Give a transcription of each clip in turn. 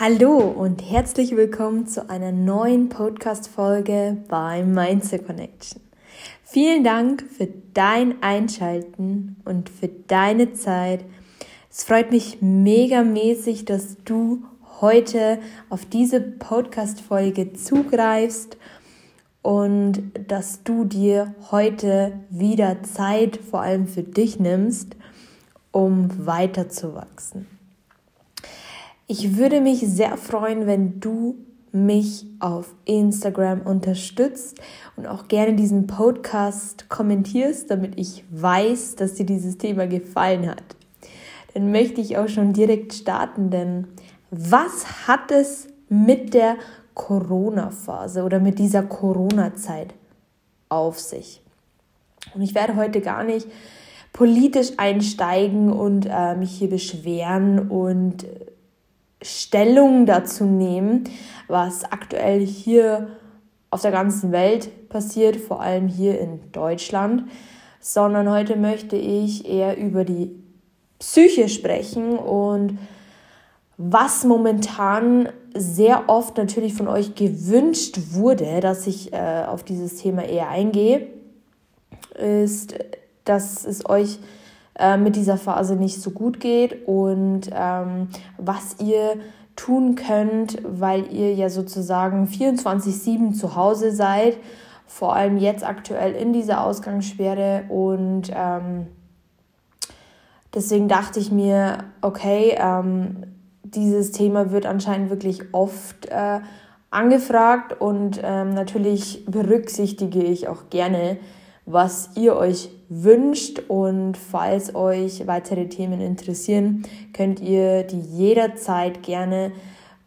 Hallo und herzlich willkommen zu einer neuen Podcast-Folge bei Mindset Connection. Vielen Dank für dein Einschalten und für deine Zeit. Es freut mich megamäßig, dass du heute auf diese Podcast-Folge zugreifst und dass du dir heute wieder Zeit vor allem für dich nimmst, um weiterzuwachsen. Ich würde mich sehr freuen, wenn du mich auf Instagram unterstützt und auch gerne diesen Podcast kommentierst, damit ich weiß, dass dir dieses Thema gefallen hat. Dann möchte ich auch schon direkt starten, denn was hat es mit der Corona-Phase oder mit dieser Corona-Zeit auf sich? Und ich werde heute gar nicht politisch einsteigen und äh, mich hier beschweren und Stellung dazu nehmen, was aktuell hier auf der ganzen Welt passiert, vor allem hier in Deutschland, sondern heute möchte ich eher über die Psyche sprechen und was momentan sehr oft natürlich von euch gewünscht wurde, dass ich äh, auf dieses Thema eher eingehe, ist, dass es euch äh, mit dieser Phase nicht so gut geht und ähm, was ihr tun könnt, weil ihr ja sozusagen 24-7 zu Hause seid, vor allem jetzt aktuell in dieser Ausgangssperre und ähm, deswegen dachte ich mir, okay, ähm, dieses Thema wird anscheinend wirklich oft äh, angefragt und ähm, natürlich berücksichtige ich auch gerne, was ihr euch wünscht. Und falls euch weitere Themen interessieren, könnt ihr die jederzeit gerne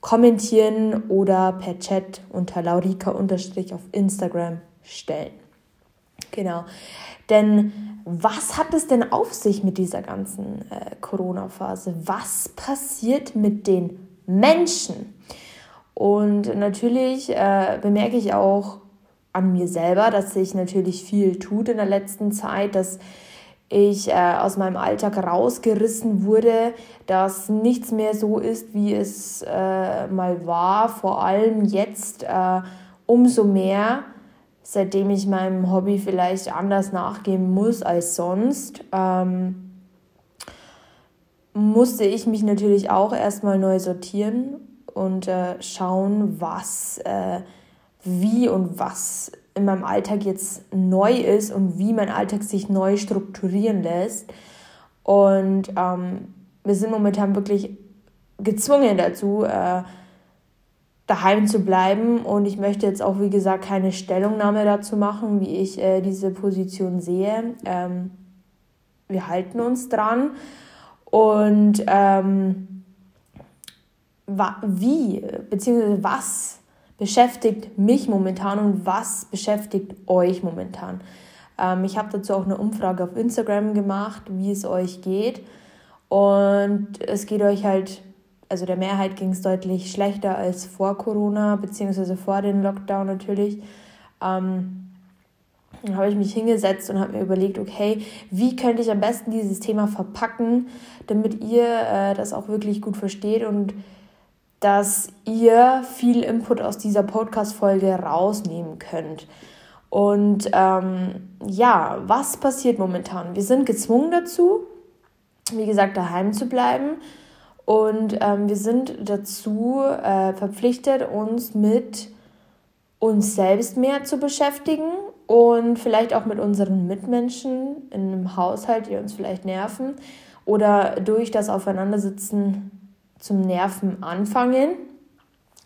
kommentieren oder per Chat unter Laurika auf Instagram stellen. Genau. Denn was hat es denn auf sich mit dieser ganzen äh, Corona-Phase? Was passiert mit den Menschen? Und natürlich äh, bemerke ich auch an mir selber, dass sich natürlich viel tut in der letzten Zeit, dass ich äh, aus meinem Alltag rausgerissen wurde, dass nichts mehr so ist, wie es äh, mal war. Vor allem jetzt äh, umso mehr, seitdem ich meinem Hobby vielleicht anders nachgehen muss als sonst. Ähm, musste ich mich natürlich auch erstmal neu sortieren und äh, schauen, was äh, wie und was in meinem Alltag jetzt neu ist und wie mein Alltag sich neu strukturieren lässt. Und ähm, wir sind momentan wirklich gezwungen dazu, äh, daheim zu bleiben. Und ich möchte jetzt auch, wie gesagt, keine Stellungnahme dazu machen, wie ich äh, diese Position sehe. Ähm, wir halten uns dran. Und ähm, wie, beziehungsweise was beschäftigt mich momentan und was beschäftigt euch momentan. Ähm, ich habe dazu auch eine Umfrage auf Instagram gemacht, wie es euch geht. Und es geht euch halt, also der Mehrheit ging es deutlich schlechter als vor Corona, beziehungsweise vor dem Lockdown natürlich. Ähm, dann habe ich mich hingesetzt und habe mir überlegt, okay, wie könnte ich am besten dieses Thema verpacken, damit ihr äh, das auch wirklich gut versteht und dass ihr viel Input aus dieser Podcast-Folge rausnehmen könnt. Und ähm, ja, was passiert momentan? Wir sind gezwungen dazu, wie gesagt, daheim zu bleiben. Und ähm, wir sind dazu äh, verpflichtet, uns mit uns selbst mehr zu beschäftigen und vielleicht auch mit unseren Mitmenschen in einem Haushalt, die uns vielleicht nerven oder durch das Aufeinandersitzen zum Nerven anfangen.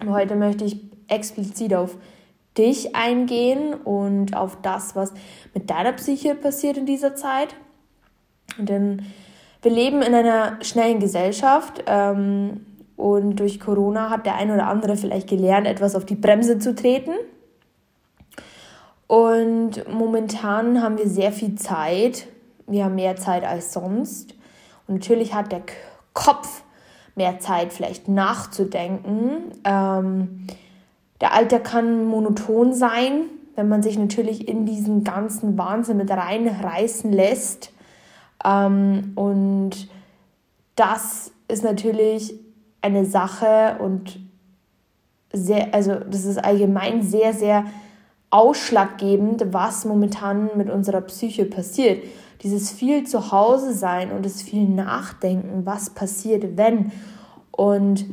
Heute möchte ich explizit auf dich eingehen und auf das, was mit deiner Psyche passiert in dieser Zeit. Denn wir leben in einer schnellen Gesellschaft ähm, und durch Corona hat der ein oder andere vielleicht gelernt, etwas auf die Bremse zu treten. Und momentan haben wir sehr viel Zeit. Wir haben mehr Zeit als sonst. Und natürlich hat der Kopf mehr Zeit vielleicht nachzudenken. Ähm, der Alltag kann monoton sein, wenn man sich natürlich in diesen ganzen Wahnsinn mit reinreißen lässt. Ähm, und das ist natürlich eine Sache und sehr, also das ist allgemein sehr, sehr ausschlaggebend, was momentan mit unserer Psyche passiert. Dieses viel zu Hause sein und das viel Nachdenken, was passiert, wenn und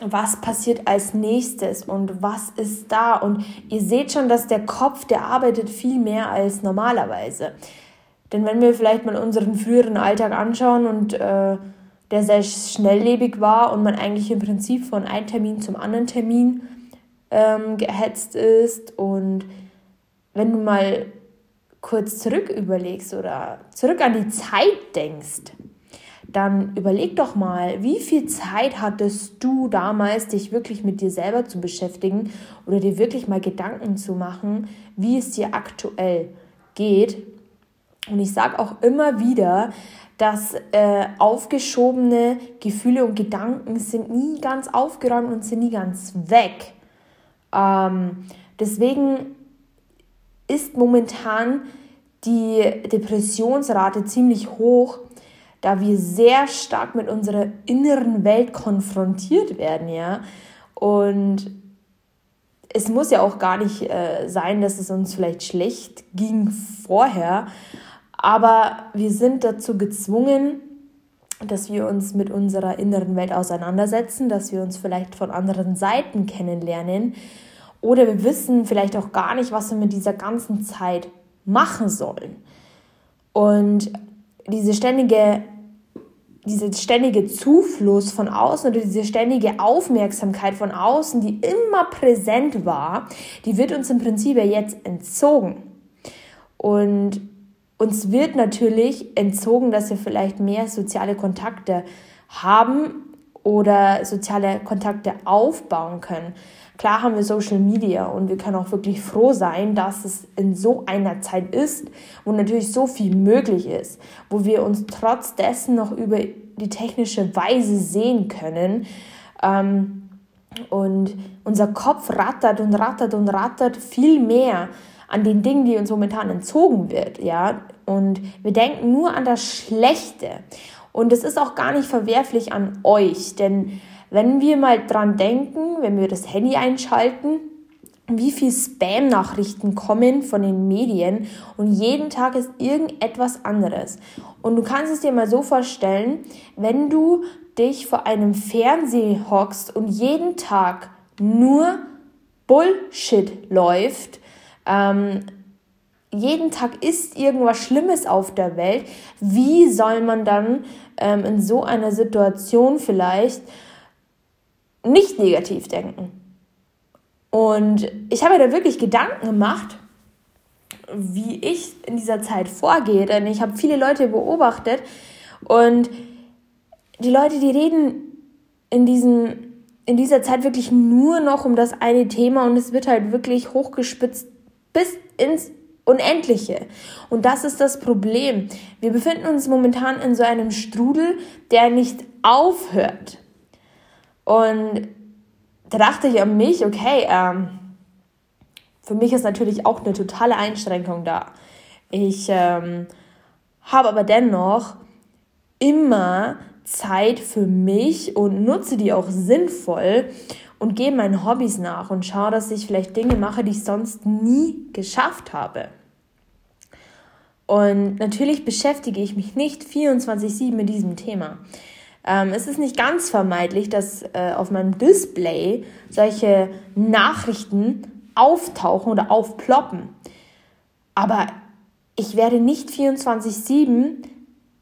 was passiert als nächstes und was ist da. Und ihr seht schon, dass der Kopf, der arbeitet viel mehr als normalerweise. Denn wenn wir vielleicht mal unseren früheren Alltag anschauen und äh, der sehr schnelllebig war und man eigentlich im Prinzip von einem Termin zum anderen Termin ähm, gehetzt ist und wenn du mal kurz zurück überlegst oder zurück an die Zeit denkst, dann überleg doch mal, wie viel Zeit hattest du damals, dich wirklich mit dir selber zu beschäftigen oder dir wirklich mal Gedanken zu machen, wie es dir aktuell geht. Und ich sage auch immer wieder, dass äh, aufgeschobene Gefühle und Gedanken sind nie ganz aufgeräumt und sind nie ganz weg. Ähm, deswegen ist momentan die Depressionsrate ziemlich hoch, da wir sehr stark mit unserer inneren Welt konfrontiert werden, ja. Und es muss ja auch gar nicht äh, sein, dass es uns vielleicht schlecht ging vorher, aber wir sind dazu gezwungen, dass wir uns mit unserer inneren Welt auseinandersetzen, dass wir uns vielleicht von anderen Seiten kennenlernen oder wir wissen vielleicht auch gar nicht, was wir mit dieser ganzen Zeit machen sollen. Und diese ständige, diese ständige Zufluss von außen oder diese ständige Aufmerksamkeit von außen, die immer präsent war, die wird uns im Prinzip ja jetzt entzogen. Und uns wird natürlich entzogen, dass wir vielleicht mehr soziale Kontakte haben oder soziale Kontakte aufbauen können. Klar haben wir Social Media und wir können auch wirklich froh sein, dass es in so einer Zeit ist, wo natürlich so viel möglich ist, wo wir uns trotz dessen noch über die technische Weise sehen können. Ähm, und unser Kopf rattert und rattert und rattert viel mehr an den Dingen, die uns momentan entzogen wird, ja. Und wir denken nur an das Schlechte. Und es ist auch gar nicht verwerflich an euch, denn wenn wir mal dran denken, wenn wir das Handy einschalten, wie viel Spam-Nachrichten kommen von den Medien und jeden Tag ist irgendetwas anderes. Und du kannst es dir mal so vorstellen, wenn du dich vor einem Fernseher hockst und jeden Tag nur Bullshit läuft, ähm, jeden Tag ist irgendwas Schlimmes auf der Welt, wie soll man dann ähm, in so einer Situation vielleicht nicht negativ denken. Und ich habe mir da wirklich Gedanken gemacht, wie ich in dieser Zeit vorgehe, denn ich habe viele Leute beobachtet und die Leute, die reden in, diesen, in dieser Zeit wirklich nur noch um das eine Thema und es wird halt wirklich hochgespitzt bis ins Unendliche. Und das ist das Problem. Wir befinden uns momentan in so einem Strudel, der nicht aufhört. Und da dachte ich an mich, okay, ähm, für mich ist natürlich auch eine totale Einschränkung da. Ich ähm, habe aber dennoch immer Zeit für mich und nutze die auch sinnvoll und gehe meinen Hobbys nach und schaue, dass ich vielleicht Dinge mache, die ich sonst nie geschafft habe. Und natürlich beschäftige ich mich nicht 24-7 mit diesem Thema. Ähm, es ist nicht ganz vermeidlich, dass äh, auf meinem Display solche Nachrichten auftauchen oder aufploppen. Aber ich werde nicht 24-7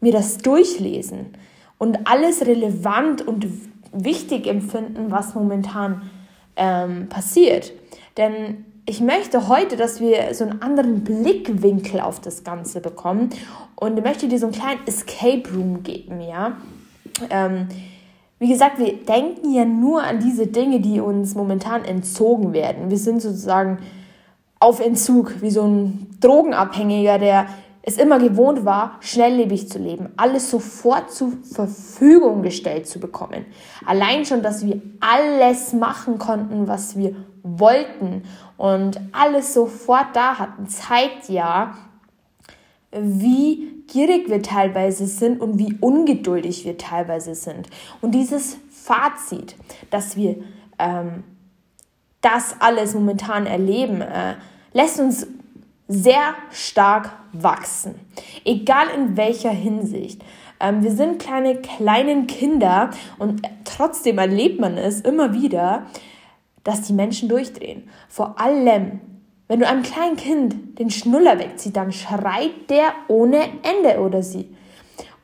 mir das durchlesen und alles relevant und wichtig empfinden, was momentan ähm, passiert. Denn ich möchte heute, dass wir so einen anderen Blickwinkel auf das Ganze bekommen und möchte dir so einen kleinen Escape Room geben, ja. Ähm, wie gesagt, wir denken ja nur an diese Dinge, die uns momentan entzogen werden. Wir sind sozusagen auf Entzug, wie so ein Drogenabhängiger, der es immer gewohnt war, schnelllebig zu leben, alles sofort zur Verfügung gestellt zu bekommen. Allein schon, dass wir alles machen konnten, was wir wollten und alles sofort da hatten, zeigt ja, wie gierig wir teilweise sind und wie ungeduldig wir teilweise sind. Und dieses Fazit, dass wir ähm, das alles momentan erleben, äh, lässt uns sehr stark wachsen. Egal in welcher Hinsicht. Ähm, wir sind kleine, kleinen Kinder und trotzdem erlebt man es immer wieder, dass die Menschen durchdrehen. Vor allem, wenn du einem kleinen Kind den Schnuller wegziehst, dann schreit der ohne Ende oder sie.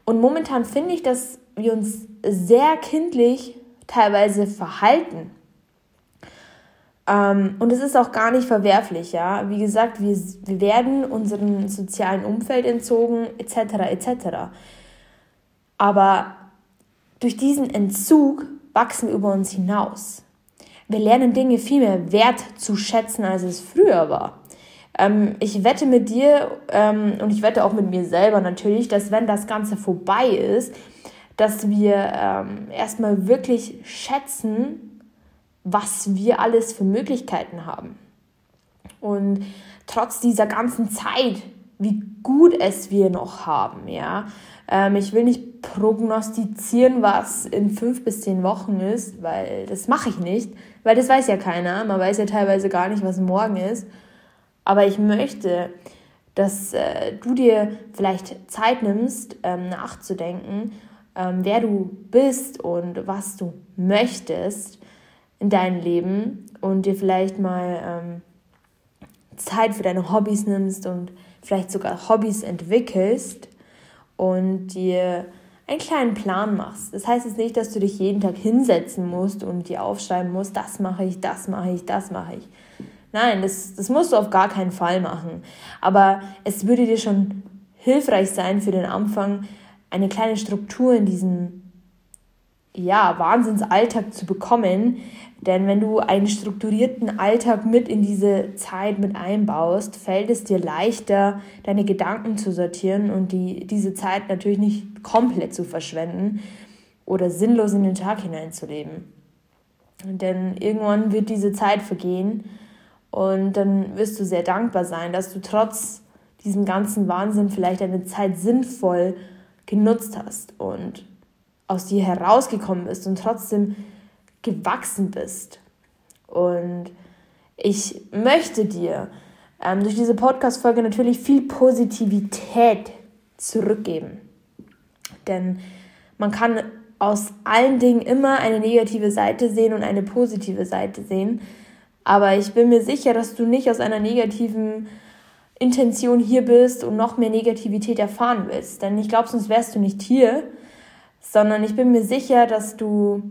Und momentan finde ich, dass wir uns sehr kindlich teilweise verhalten. Ähm, und es ist auch gar nicht verwerflich, ja. Wie gesagt, wir, wir werden unserem sozialen Umfeld entzogen, etc., etc. Aber durch diesen Entzug wachsen wir über uns hinaus. Wir lernen Dinge viel mehr wert zu schätzen, als es früher war. Ähm, ich wette mit dir ähm, und ich wette auch mit mir selber natürlich, dass wenn das Ganze vorbei ist, dass wir ähm, erstmal wirklich schätzen, was wir alles für Möglichkeiten haben. Und trotz dieser ganzen Zeit, wie gut es wir noch haben, ja. Ähm, ich will nicht prognostizieren, was in fünf bis zehn Wochen ist, weil das mache ich nicht, weil das weiß ja keiner. Man weiß ja teilweise gar nicht, was morgen ist. Aber ich möchte, dass äh, du dir vielleicht Zeit nimmst, ähm, nachzudenken, ähm, wer du bist und was du möchtest in deinem Leben und dir vielleicht mal ähm, Zeit für deine Hobbys nimmst und vielleicht sogar Hobbys entwickelst und dir einen kleinen Plan machst. Das heißt jetzt nicht, dass du dich jeden Tag hinsetzen musst und dir aufschreiben musst, das mache ich, das mache ich, das mache ich. Nein, das, das musst du auf gar keinen Fall machen. Aber es würde dir schon hilfreich sein für den Anfang, eine kleine Struktur in diesen ja, Wahnsinnsalltag zu bekommen. Denn wenn du einen strukturierten Alltag mit in diese Zeit mit einbaust, fällt es dir leichter, deine Gedanken zu sortieren und die, diese Zeit natürlich nicht komplett zu verschwenden oder sinnlos in den Tag hineinzuleben. Denn irgendwann wird diese Zeit vergehen und dann wirst du sehr dankbar sein, dass du trotz diesem ganzen Wahnsinn vielleicht deine Zeit sinnvoll genutzt hast und aus dir herausgekommen bist und trotzdem gewachsen bist. Und ich möchte dir ähm, durch diese Podcast-Folge natürlich viel Positivität zurückgeben. Denn man kann aus allen Dingen immer eine negative Seite sehen und eine positive Seite sehen. Aber ich bin mir sicher, dass du nicht aus einer negativen Intention hier bist und noch mehr Negativität erfahren willst. Denn ich glaube, sonst wärst du nicht hier sondern ich bin mir sicher, dass du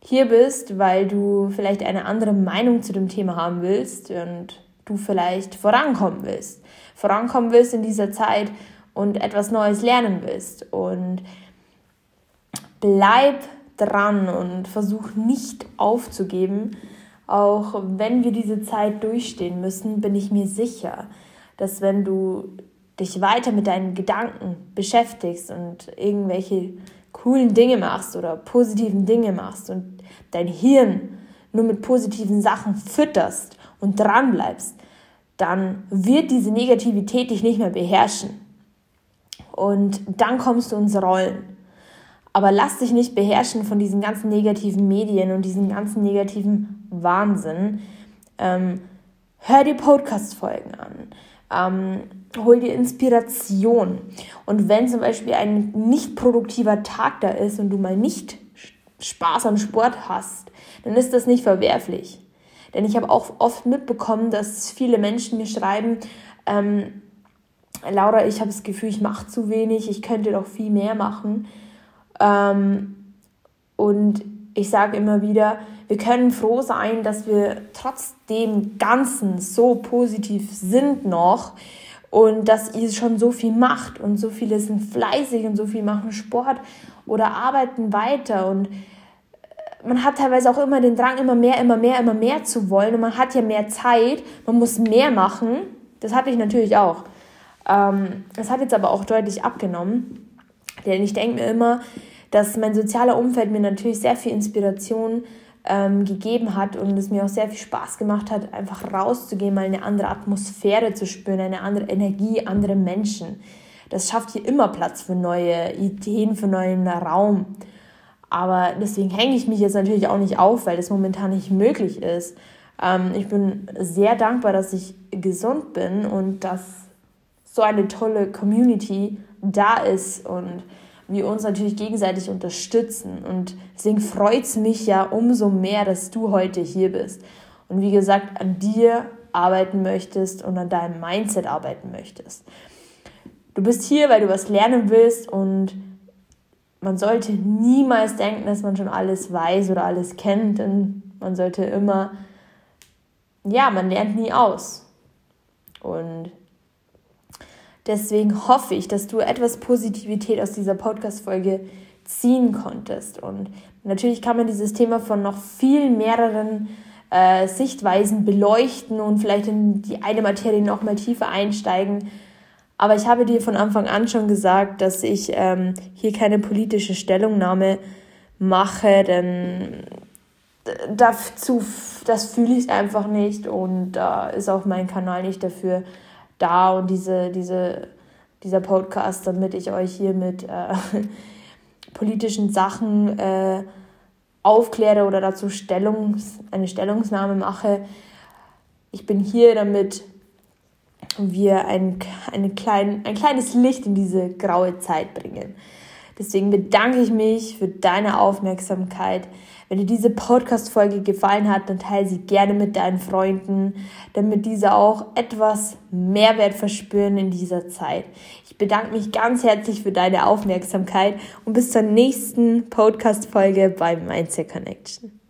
hier bist, weil du vielleicht eine andere Meinung zu dem Thema haben willst und du vielleicht vorankommen willst. Vorankommen willst in dieser Zeit und etwas Neues lernen willst. Und bleib dran und versuch nicht aufzugeben. Auch wenn wir diese Zeit durchstehen müssen, bin ich mir sicher, dass wenn du dich weiter mit deinen Gedanken beschäftigst und irgendwelche coolen Dinge machst oder positiven Dinge machst und dein Hirn nur mit positiven Sachen fütterst und dran bleibst, dann wird diese Negativität dich nicht mehr beherrschen. Und dann kommst du ins Rollen. Aber lass dich nicht beherrschen von diesen ganzen negativen Medien und diesen ganzen negativen Wahnsinn. Ähm, hör dir Podcast-Folgen an. Ähm, hol dir Inspiration. Und wenn zum Beispiel ein nicht produktiver Tag da ist und du mal nicht Spaß am Sport hast, dann ist das nicht verwerflich. Denn ich habe auch oft mitbekommen, dass viele Menschen mir schreiben, ähm, Laura, ich habe das Gefühl, ich mache zu wenig, ich könnte doch viel mehr machen. Ähm, und ich sage immer wieder, wir können froh sein, dass wir trotz dem Ganzen so positiv sind noch und dass ihr schon so viel macht und so viele sind fleißig und so viel machen Sport oder arbeiten weiter und äh, man hat teilweise auch immer den Drang, immer mehr, immer mehr, immer mehr zu wollen und man hat ja mehr Zeit, man muss mehr machen. Das hatte ich natürlich auch. Ähm, das hat jetzt aber auch deutlich abgenommen, denn ich denke mir immer, dass mein sozialer Umfeld mir natürlich sehr viel Inspiration ähm, gegeben hat und es mir auch sehr viel Spaß gemacht hat, einfach rauszugehen, mal eine andere Atmosphäre zu spüren, eine andere Energie, andere Menschen. Das schafft hier immer Platz für neue Ideen, für neuen Raum. Aber deswegen hänge ich mich jetzt natürlich auch nicht auf, weil das momentan nicht möglich ist. Ähm, ich bin sehr dankbar, dass ich gesund bin und dass so eine tolle Community da ist und wir uns natürlich gegenseitig unterstützen. Und deswegen freut es mich ja umso mehr, dass du heute hier bist. Und wie gesagt, an dir arbeiten möchtest und an deinem Mindset arbeiten möchtest. Du bist hier, weil du was lernen willst und man sollte niemals denken, dass man schon alles weiß oder alles kennt, denn man sollte immer, ja, man lernt nie aus. Und deswegen hoffe ich, dass du etwas Positivität aus dieser Podcast-Folge ziehen konntest. Und natürlich kann man dieses Thema von noch viel mehreren äh, Sichtweisen beleuchten und vielleicht in die eine Materie noch mal tiefer einsteigen. Aber ich habe dir von Anfang an schon gesagt, dass ich ähm, hier keine politische Stellungnahme mache, denn dazu, das fühle ich einfach nicht und da ist auch mein Kanal nicht dafür da und diese, diese, dieser Podcast, damit ich euch hier mit äh, politischen Sachen äh, aufkläre oder dazu Stellungs-, eine Stellungnahme mache. Ich bin hier, damit wir ein, eine klein, ein kleines Licht in diese graue Zeit bringen. Deswegen bedanke ich mich für deine Aufmerksamkeit. Wenn dir diese Podcast-Folge gefallen hat, dann teile sie gerne mit deinen Freunden, damit diese auch etwas Mehrwert verspüren in dieser Zeit. Ich bedanke mich ganz herzlich für deine Aufmerksamkeit und bis zur nächsten Podcast-Folge bei Mindset Connection.